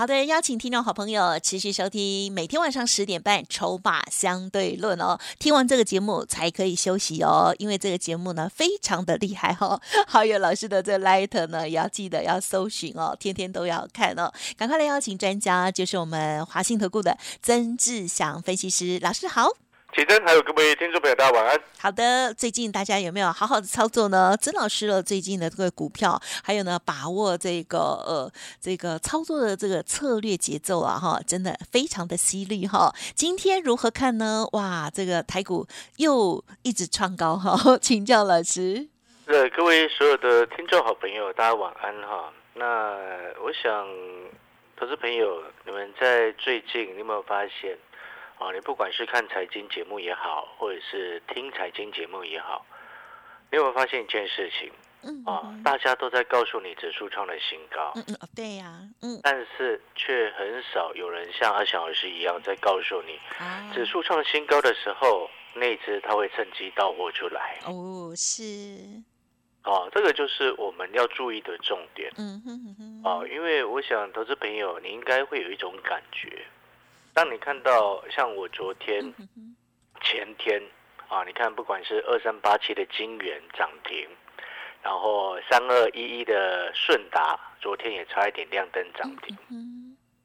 好的，邀请听众好朋友持续收听每天晚上十点半《筹码相对论》哦。听完这个节目才可以休息哦，因为这个节目呢非常的厉害哦。好友老师的这 Light 呢也要记得要搜寻哦，天天都要看哦。赶快来邀请专家，就是我们华信投顾的曾志祥分析师老师好。启真，还有各位听众朋友，大家晚安。好的，最近大家有没有好好的操作呢？曾老师的最近的这个股票，还有呢，把握这个呃这个操作的这个策略节奏啊，哈，真的非常的犀利哈。今天如何看呢？哇，这个台股又一直创高哈，请教老师。呃，各位所有的听众好朋友，大家晚安哈。那我想，投资朋友，你们在最近，你有没有发现？啊，你不管是看财经节目也好，或者是听财经节目也好，你有没有发现一件事情？嗯，啊，大家都在告诉你指数创了新高。嗯嗯，对呀，嗯，但是却很少有人像阿翔老师一样在告诉你，指数创新高的时候，那只他会趁机到货出来。哦，是。哦，这个就是我们要注意的重点。嗯哼哼哼。哦，因为我想投资朋友，你应该会有一种感觉。当你看到像我昨天、前天啊，你看不管是二三八七的金元涨停，然后三二一一的顺达昨天也差一点亮灯涨停。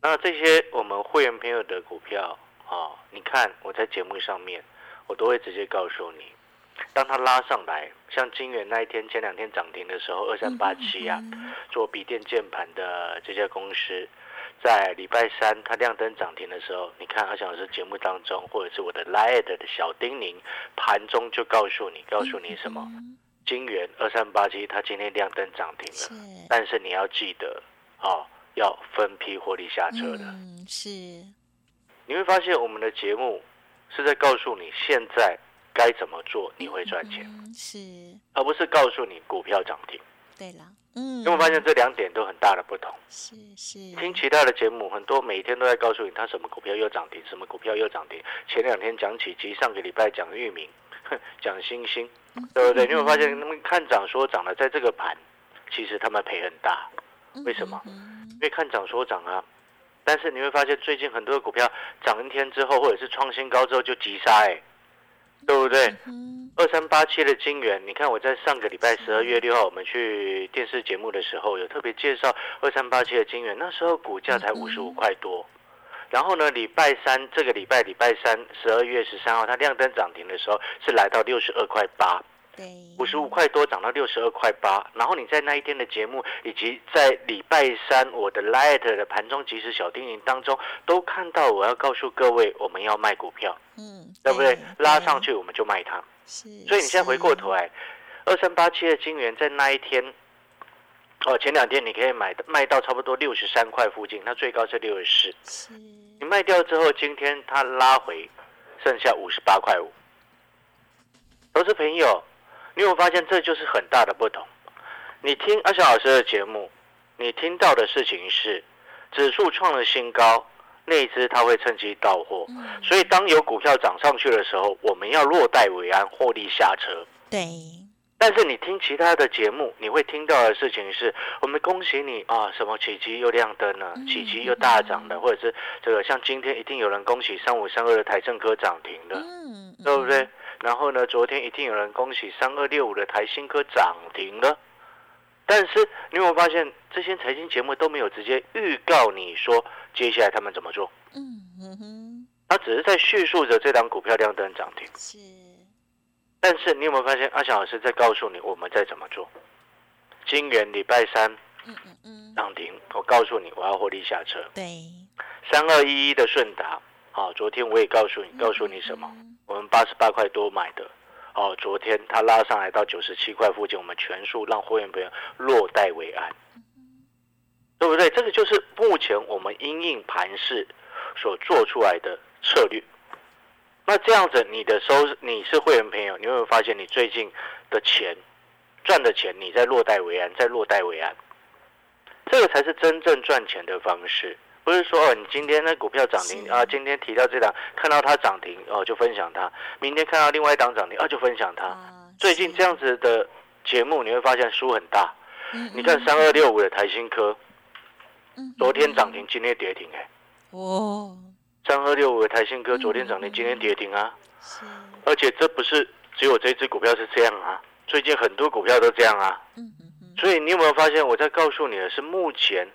那这些我们会员朋友的股票啊，你看我在节目上面，我都会直接告诉你，当它拉上来，像金元那一天前两天涨停的时候，二三八七啊，做笔电键盘的这家公司。在礼拜三它亮灯涨停的时候，你看阿翔老师节目当中，或者是我的 Light 的小叮咛，盘中就告诉你，告诉你什么？金元二三八七，它今天亮灯涨停了，但是你要记得，哦，要分批获利下车的。是，你会发现我们的节目是在告诉你现在该怎么做，你会赚钱，是，而不是告诉你股票涨停。对了。嗯，因为发现这两点都很大的不同。是是，听其他的节目，很多每天都在告诉你，他什么股票又涨停，什么股票又涨停。前两天讲起及上个礼拜讲域名，讲星星，对不对？你会发现他们看涨说涨了，在这个盘，其实他们赔很大。为什么？因为看涨说涨啊。但是你会发现最近很多的股票涨一天之后，或者是创新高之后就急杀，哎，对不对？二三八七的金元，你看我在上个礼拜十二月六号，我们去电视节目的时候，有特别介绍二三八七的金元，那时候股价才五十五块多。然后呢，礼拜三这个礼拜礼拜三十二月十三号，它亮灯涨停的时候是来到六十二块八。五十五块多涨到六十二块八，然后你在那一天的节目，以及在礼拜三我的 Light 的盘中即时小叮咛当中，都看到我要告诉各位，我们要卖股票，嗯，对不对？拉上去我们就卖它。是，所以你现在回过头来，二三八七的金元在那一天，哦，前两天你可以买卖到差不多六十三块附近，它最高是六十四。是，你卖掉之后，今天它拉回，剩下五十八块五。投资朋友。你有发现这就是很大的不同。你听阿翔老师的节目，你听到的事情是指数创了新高，那一只它会趁机到货。所以当有股票涨上去的时候，我们要落袋为安，获利下车。对。但是你听其他的节目，你会听到的事情是我们恭喜你啊，什么起基又亮灯了，起基又大涨了，或者是这个像今天一定有人恭喜三五三二的台政科涨停了，对不对？然后呢？昨天一定有人恭喜三二六五的台新科涨停了，但是你有没有发现这些财经节目都没有直接预告你说接下来他们怎么做？嗯哼，他只是在叙述着这档股票亮灯涨停。是，但是你有没有发现阿翔老师在告诉你我们在怎么做？金元礼拜三，嗯嗯嗯，涨停，我告诉你我要获利下车。对，三二一一的顺达，好，昨天我也告诉你，告诉你什么？我们八十八块多买的，哦，昨天它拉上来到九十七块附近，我们全数让会员朋友落袋为安，对不对？这个就是目前我们因应盘势所做出来的策略。那这样子，你的收你是会员朋友，你会发现你最近的钱，赚的钱，你在落袋为安，在落袋为安，这个才是真正赚钱的方式。不是说哦，你今天那股票涨停啊，今天提到这档，看到它涨停哦就分享它；明天看到另外一档涨停啊就分享它。最近这样子的节目你会发现输很大。你看三二六五的台新科，昨天涨停，今天跌停，哎，哦，三二六五的台新科昨天涨停，今天跌停啊。而且这不是只有这只股票是这样啊，最近很多股票都这样啊。所以你有没有发现我在告诉你的是目前？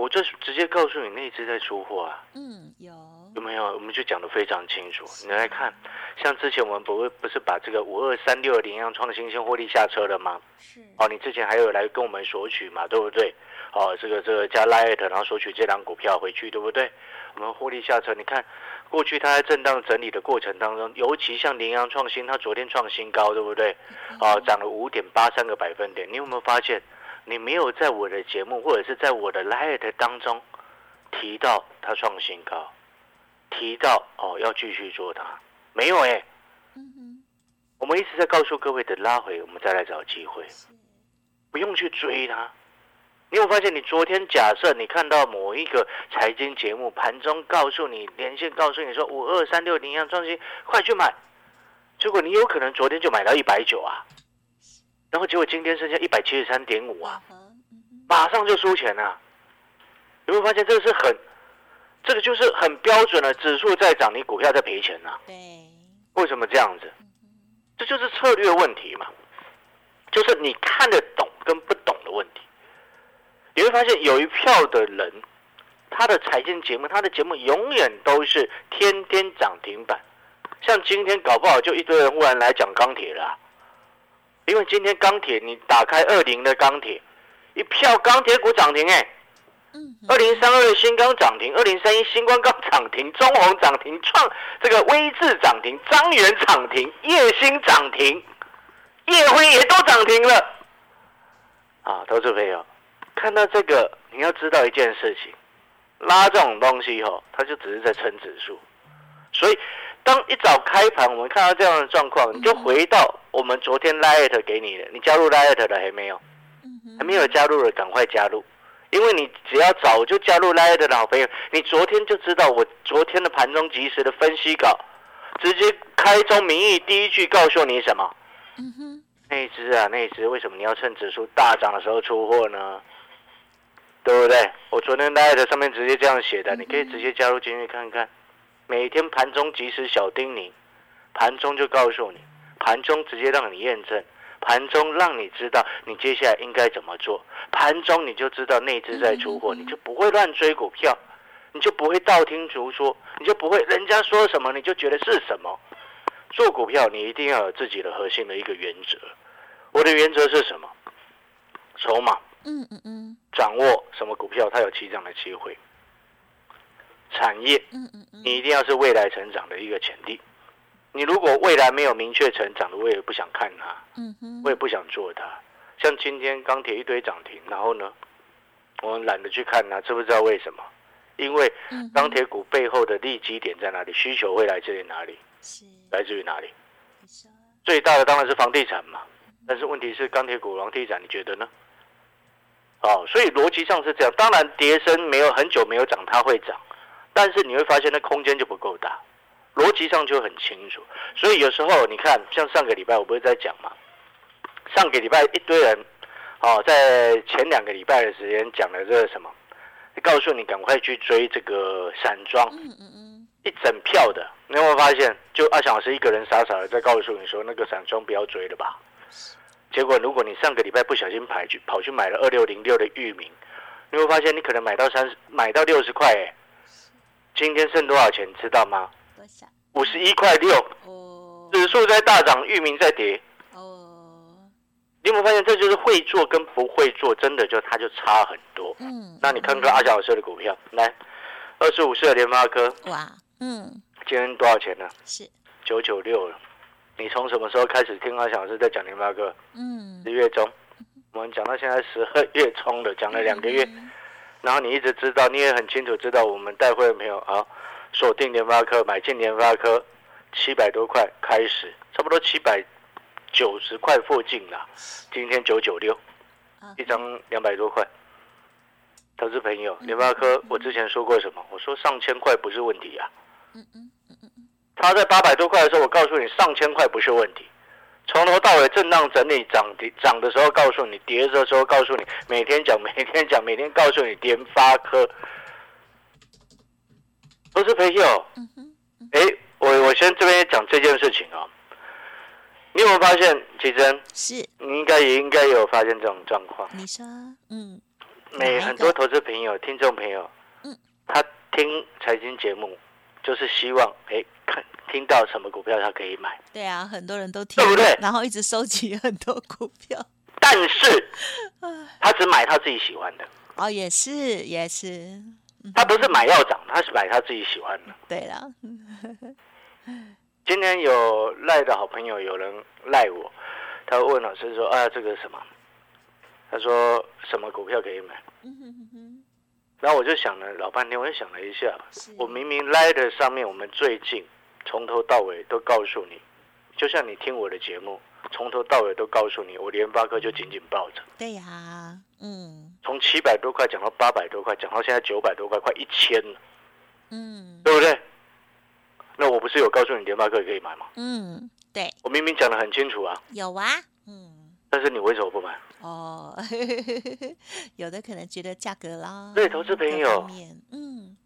我这是直接告诉你那一只在出货啊。嗯，有有没有？我们就讲的非常清楚。你来看，像之前我们不会不是把这个五二三六零样创新先获利下车了吗？是。哦，你之前还有来跟我们索取嘛？对不对？哦，这个这个加 light，然后索取这张股票回去，对不对？我们获利下车。你看，过去它在震荡整理的过程当中，尤其像羚羊创新，它昨天创新高，对不对？哦，涨了五点八三个百分点。你有没有发现？你没有在我的节目或者是在我的 light 当中提到它创新高，提到哦要继续做它，没有哎。我们一直在告诉各位的拉回，我们再来找机会，不用去追它。你有发现，你昨天假设你看到某一个财经节目盘中告诉你连线告诉你说五二三六零样创新，快去买，结果你有可能昨天就买到一百九啊。然后结果今天剩下一百七十三点五啊，马上就输钱了。有没有发现这个是很，这个就是很标准的指数在涨，你股票在赔钱呐？对。为什么这样子？这就是策略问题嘛，就是你看得懂跟不懂的问题。你会发现有一票的人，他的财经节目，他的节目永远都是天天涨停板，像今天搞不好就一堆人忽然来讲钢铁了。因为今天钢铁，你打开二零的钢铁，一票钢铁股涨停哎，二零三二的新钢涨停，二零三一新光钢涨停，中红涨停，创这个威智涨停，张元涨停，叶星涨停，叶辉也都涨停了。啊，投资朋友，看到这个，你要知道一件事情，拉这种东西吼，它就只是在撑指数，所以。当一早开盘，我们看到这样的状况，你就回到我们昨天 light 给你的，你加入 light 的还没有？还没有加入的，赶快加入，因为你只要早就加入 light 的好朋友，你昨天就知道我昨天的盘中及时的分析稿，直接开宗明义第一句告诉你什么？嗯哼，那只啊，那只为什么你要趁指数大涨的时候出货呢？对不对？我昨天 light 上面直接这样写的，你可以直接加入进去看看。每天盘中及时小叮咛，盘中就告诉你，盘中直接让你验证，盘中让你知道你接下来应该怎么做，盘中你就知道内资在出货，你就不会乱追股票，你就不会道听途说，你就不会人家说什么你就觉得是什么。做股票你一定要有自己的核心的一个原则，我的原则是什么？筹码，嗯嗯嗯，掌握什么股票它有起涨的机会。产业，嗯嗯嗯，你一定要是未来成长的一个潜力。你如果未来没有明确成长的，我也不想看它，嗯哼，我也不想做它。像今天钢铁一堆涨停，然后呢，我们懒得去看它，知不知道为什么？因为钢铁股背后的利基点在哪里？需求会来自于哪里？是来自于哪里？最大的当然是房地产嘛。但是问题是钢铁股、房地产，你觉得呢？哦，所以逻辑上是这样。当然，跌升没有很久没有涨，它会涨。但是你会发现那空间就不够大，逻辑上就很清楚。所以有时候你看，像上个礼拜我不是在讲嘛，上个礼拜一堆人，哦，在前两个礼拜的时间讲了这个什么，告诉你赶快去追这个散装，一整票的，你有没有发现？就阿翔老师一个人傻傻的在告诉你说那个散装不要追了吧？结果如果你上个礼拜不小心跑去跑去买了二六零六的域名，你会发现你可能买到三十，买到六十块哎。今天剩多少钱？知道吗？多少？五十一块六。哦。指数在大涨，域名在跌。哦。你有没有发现，这就是会做跟不会做，真的就它就差很多。嗯。那你看看阿小老师的股票，来，二十五岁的联发科。哇。嗯。今天多少钱呢？是九九六了。你从什么时候开始听阿小老师在讲联发科？嗯。十月中，我们讲到现在十二月中的，讲了两个月。然后你一直知道，你也很清楚知道，我们带会没有啊？锁定联发科，买进联发科，七百多块开始，差不多七百九十块附近啦，今天九九六，啊一张两百多块。投资朋友，联发科，我之前说过什么？我说上千块不是问题啊。嗯嗯它在八百多块的时候，我告诉你上千块不是问题。从头到尾震荡整理涨跌涨的时候告诉你，跌的时候告诉你，每天讲每天讲每天告诉你联发科。投资朋友，嗯哼，哎，我我先这边讲这件事情啊。你有没有发现，奇珍，是。你应该也应该有发现这种状况？你说，嗯。每很多投资朋友、听众朋友，嗯。他听财经节目，就是希望哎看听到什么股票他可以买，对啊，很多人都听，对不对？然后一直收集很多股票，但是他只买他自己喜欢的，哦，也是也是，他不是买要涨，他是买他自己喜欢的。对了，今天有赖的好朋友有人赖我，他问老师说啊这个什么？他说什么股票可以买？嗯哼哼哼，然后我就想了老半天，我就想了一下，我明明赖的上面我们最近从头到尾都告诉你，就像你听我的节目，从头到尾都告诉你，我联发科就紧紧抱着，对呀，嗯从七百多块讲到八百多块，讲到现在九百多块，快一千了，嗯对不对？那我不是有告诉你联发科可以买吗？嗯，对，我明明讲的很清楚啊，有啊，嗯，但是你为什么不买？哦，有的可能觉得价格啦，对投资朋友嗯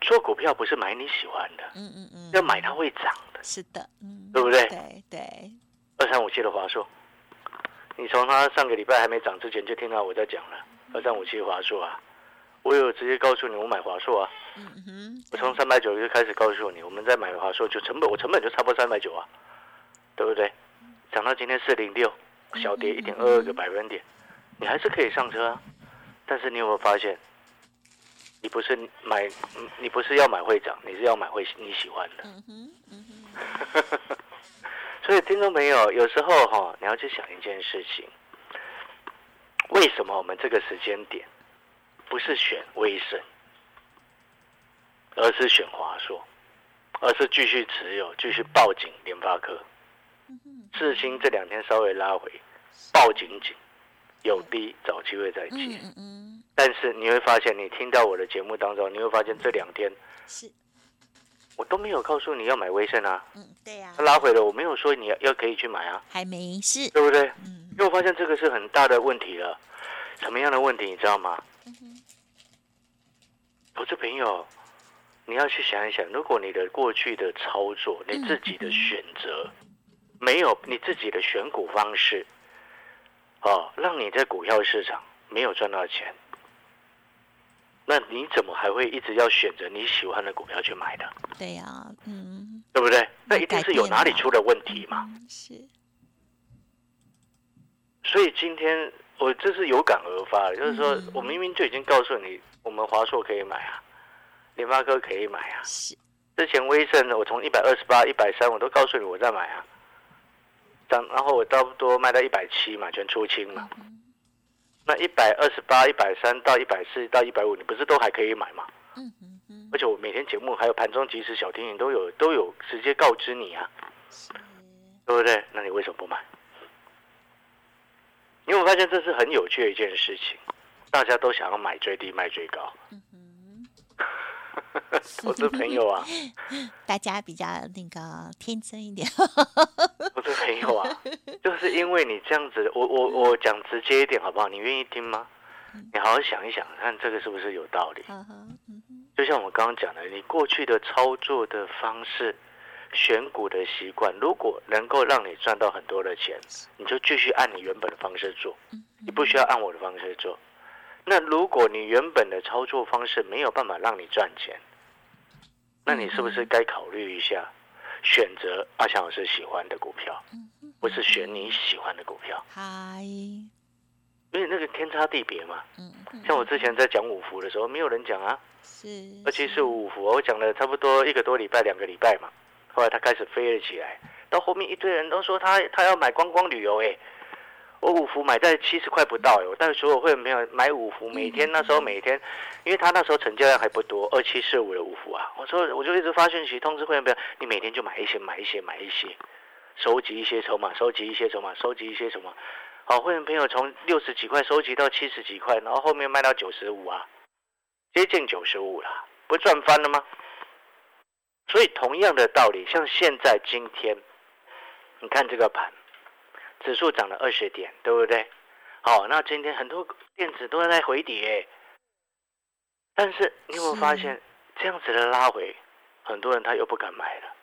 做股票不是买你喜欢的，嗯嗯嗯，要买它会涨的。是的，嗯，对不对对对，二三五七的华硕，你从它上个礼拜还没涨之前就听到我在讲了。二三五七华硕啊，我有直接告诉你我买华硕啊，嗯哼，我从三百九就开始告诉你，我们在买华硕就成本，我成本就差不多三百九啊，对不对？涨到今天四零六，小跌一点二二个百分点，你还是可以上车啊。但是你有没有发现，你不是买，嗯你不是要买会涨，你是要买会你喜欢的。嗯哼嗯哼，所以，听众朋友，有时候哈、你要去想一件事情：为什么我们这个时间点不是选威盛，而是选华硕，而是继续持有、继续抱紧联发科？智新这两天稍微拉回，抱紧紧，有低找机会再接。但是你会发现，你听到我的节目当中，你会发现这两天是，我都没有告诉你要买威盛啊，嗯对呀它，拉回了，我没有说你要要可以去买啊，还没事，对不对？嗯因为我发现这个是很大的问题了。什么样的问题你知道吗？嗯哼投资朋友，你要去想一想，如果你的过去的操作，你自己的选择，没有你自己的选股方式，哦，让你在股票市场没有赚到钱，那你怎么还会一直要选择你喜欢的股票去买的？对呀，嗯，对不对？那一定是有哪里出了问题嘛。嗯是，所以今天我这是有感而发的，就是说嗯我明明就已经告诉你，我们华硕可以买啊，联发科可以买啊。是，之前威盛呢，我从一百二十八、一百三，我都告诉你我在买啊。涨，然后我差不多卖到一百七嘛，全出清嘛。嗯那一百二十八、一百三到一百四到一百五，你不是都还可以买吗？嗯嗯嗯，而且我每天节目还有盘中即时小提醒都有都有直接告知你啊，对不对？那你为什么不买？因为我发现这是很有趣的一件事情，大家都想要买最低卖最高。我的朋友啊，大家比较那个天真一点，我的朋友啊，就是因为你这样子，我我我讲直接一点好不好？你愿意听吗？你好好想一想，看这个是不是有道理？就像我刚刚讲的，你过去的操作的方式、选股的习惯，如果能够让你赚到很多的钱，你就继续按你原本的方式做，嗯你不需要按我的方式做。那如果你原本的操作方式没有办法让你赚钱，那你是不是该考虑一下，选择阿强老师喜欢的股票，不是选你喜欢的股票？嗨，因为那个天差地别嘛。像我之前在讲五福的时候，没有人讲啊。是，而且是五福，我讲了差不多一个多礼拜、两个礼拜嘛。后来他开始飞了起来，到后面一堆人都说他他要买观光旅游，哎，我五福买在七十块不到，哎，我带所有会员朋友买五福，每天那时候每天，因为他那时候成交量还不多，二七四五的五福啊，我说我就一直发讯息通知会员朋友，你每天就买一些，买一些，买一些，收集一些筹码，收集一些筹码，收集一些什么。好，会员朋友从六十几块收集到七十几块，然后后面卖到九十五啊，接近九十五了，不赚翻了吗？所以同样的道理，像现在今天，你看这个盘，指数涨了二十点，对不对？好，那今天很多电子都在回跌，但是你有没有发现这样子的拉回，很多人他又不敢买了，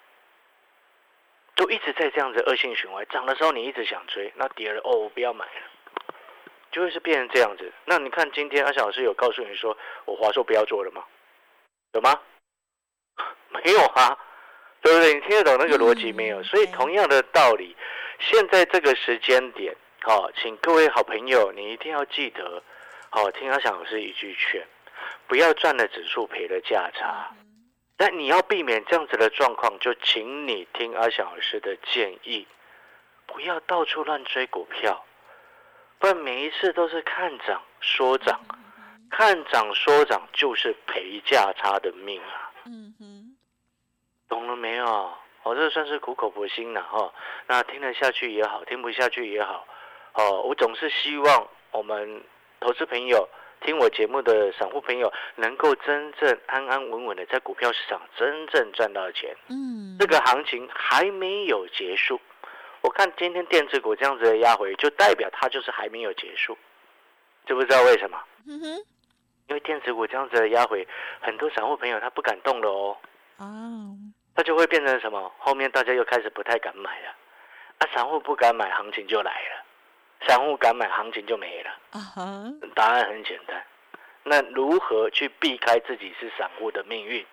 都一直在这样子恶性循环。涨的时候你一直想追，那跌了哦，我不要买了，就会是变成这样子。那你看今天阿小老师有告诉你说我华硕不要做了吗？有吗？没有啊，对不对？你听得懂那个逻辑没有？所以同样的道理，现在这个时间点。好，请各位好朋友，你一定要记得，好听阿翔老师一句劝，不要赚了指数赔了价差。但你要避免这样子的状况，就请你听阿翔老师的建议，不要到处乱追股票，不然每一次都是看涨说涨，看涨说涨就是赔价差的命啊。嗯哼，懂了没有？我这算是苦口婆心了哈。那听得下去也好，听不下去也好。哦，我总是希望我们投资朋友听我节目的散户朋友能够真正安安稳稳的在股票市场真正赚到钱。嗯，这个行情还没有结束。我看今天电子股这样子的压回，就代表它就是还没有结束。知不知道为什么？嗯哼，因为电子股这样子的压回，很多散户朋友他不敢动了哦。哦，他就会变成什么？后面大家又开始不太敢买了。啊，散户不敢买，行情就来了。散户敢买，行情就没了。啊哈，答案很简单。那如何去避开自己是散户的命运？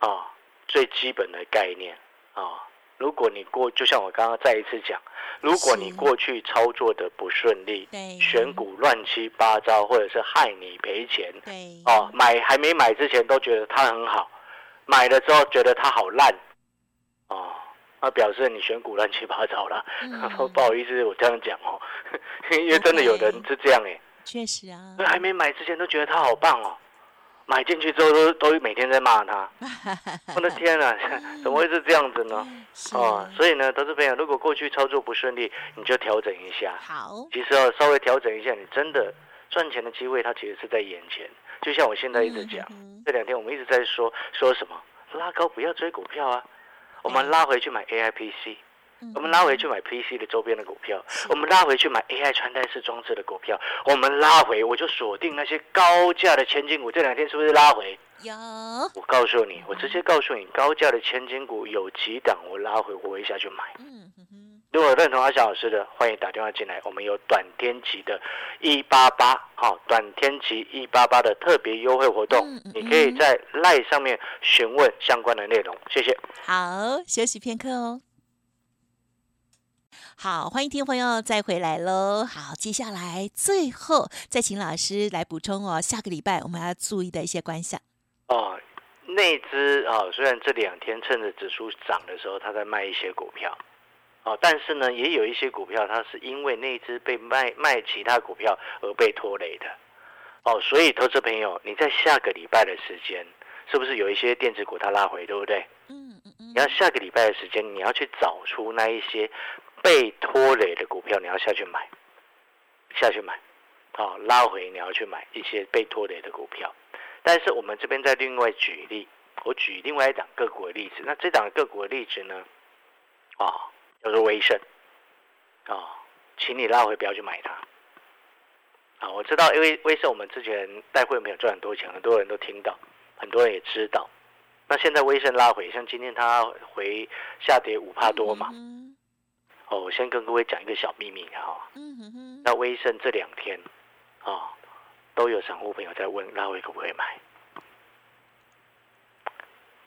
啊，最基本的概念啊，如果你过，就像我刚刚再一次讲，如果你过去操作的不顺利，选股乱七八糟，或者是害你赔钱，对，哦，买还没买之前都觉得它很好，买了之后觉得它好烂，哦。那表示你选股乱七八糟了，不好意思，我这样讲哦，因为真的有人是这样哎，确实啊，还没买之前都觉得它好棒哦，买进去之后都都每天在骂它，我的天啊，怎么会是这样子呢？哦，所以呢，投资朋友，如果过去操作不顺利，你就调整一下。好，其实哦，稍微调整一下，你真的赚钱的机会，它其实是在眼前。就像我现在一直讲，这两天我们一直在说说什么，拉高不要追股票啊。我们拉回去买 A I P C，我们拉回去买 P C 的周边的股票，我们拉回去买 A I 穿戴式装置的股票，我们拉回我就锁定那些高价的千金股。这两天是不是拉回？有。我告诉你，我直接告诉你，高价的千金股有几档，我拉回我会下去买。嗯如果认同阿翔老师的，欢迎打电话进来。我们有短天期的一八八，好，短天期一八八的特别优惠活动，你可以在赖上面询问相关的内容。谢谢。好，休息片刻哦。好，欢迎听众朋友再回来喽。好，接下来最后再请老师来补充哦。下个礼拜我们要注意的一些观想。哦，内资啊，虽然这两天趁着指数涨的时候，他在卖一些股票。哦，但是呢，也有一些股票，它是因为那只被卖卖其他股票而被拖累的。哦，所以投资朋友，你在下个礼拜的时间，是不是有一些电子股它拉回，对不对？嗯嗯嗯。你要下个礼拜的时间，你要去找出那一些被拖累的股票，你要下去买，下去买。哦，拉回你要去买一些被拖累的股票。但是我们这边再另外举例，我举另外一档个股的例子。那这档个股的例子呢？啊。叫做威盛，啊，请你拉回不要去买它，啊，我知道，因为威盛我们之前带会没有赚很多钱，很多人都听到，很多人也知道。那现在威盛拉回，像今天它回下跌五帕多嘛，哦，我先跟各位讲一个小秘密哈，那威盛这两天啊，都有散户朋友在问拉回可不可以买，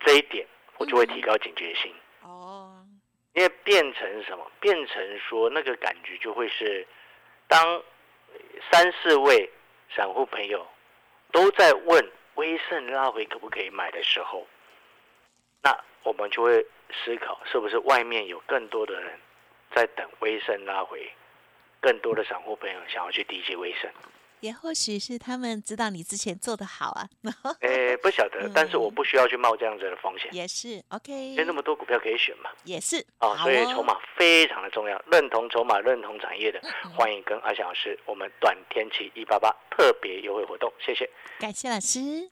这一点我就会提高警觉性。因为变成什么？变成说那个感觉就会是，当三四位散户朋友都在问威盛拉回可不可以买的时候，那我们就会思考，是不是外面有更多的人在等威盛拉回，更多的散户朋友想要去低接威盛，也或许是他们知道你之前做的好啊，哎，不晓得，但是我不需要去冒这样子的风险，也是 OK，因为那么多股票可以选嘛，也是哦，所以哦筹码非常的重要。认同筹码、认同产业的，欢迎跟阿翔老师我们短天期一八八特别优惠活动，谢谢。感谢老师。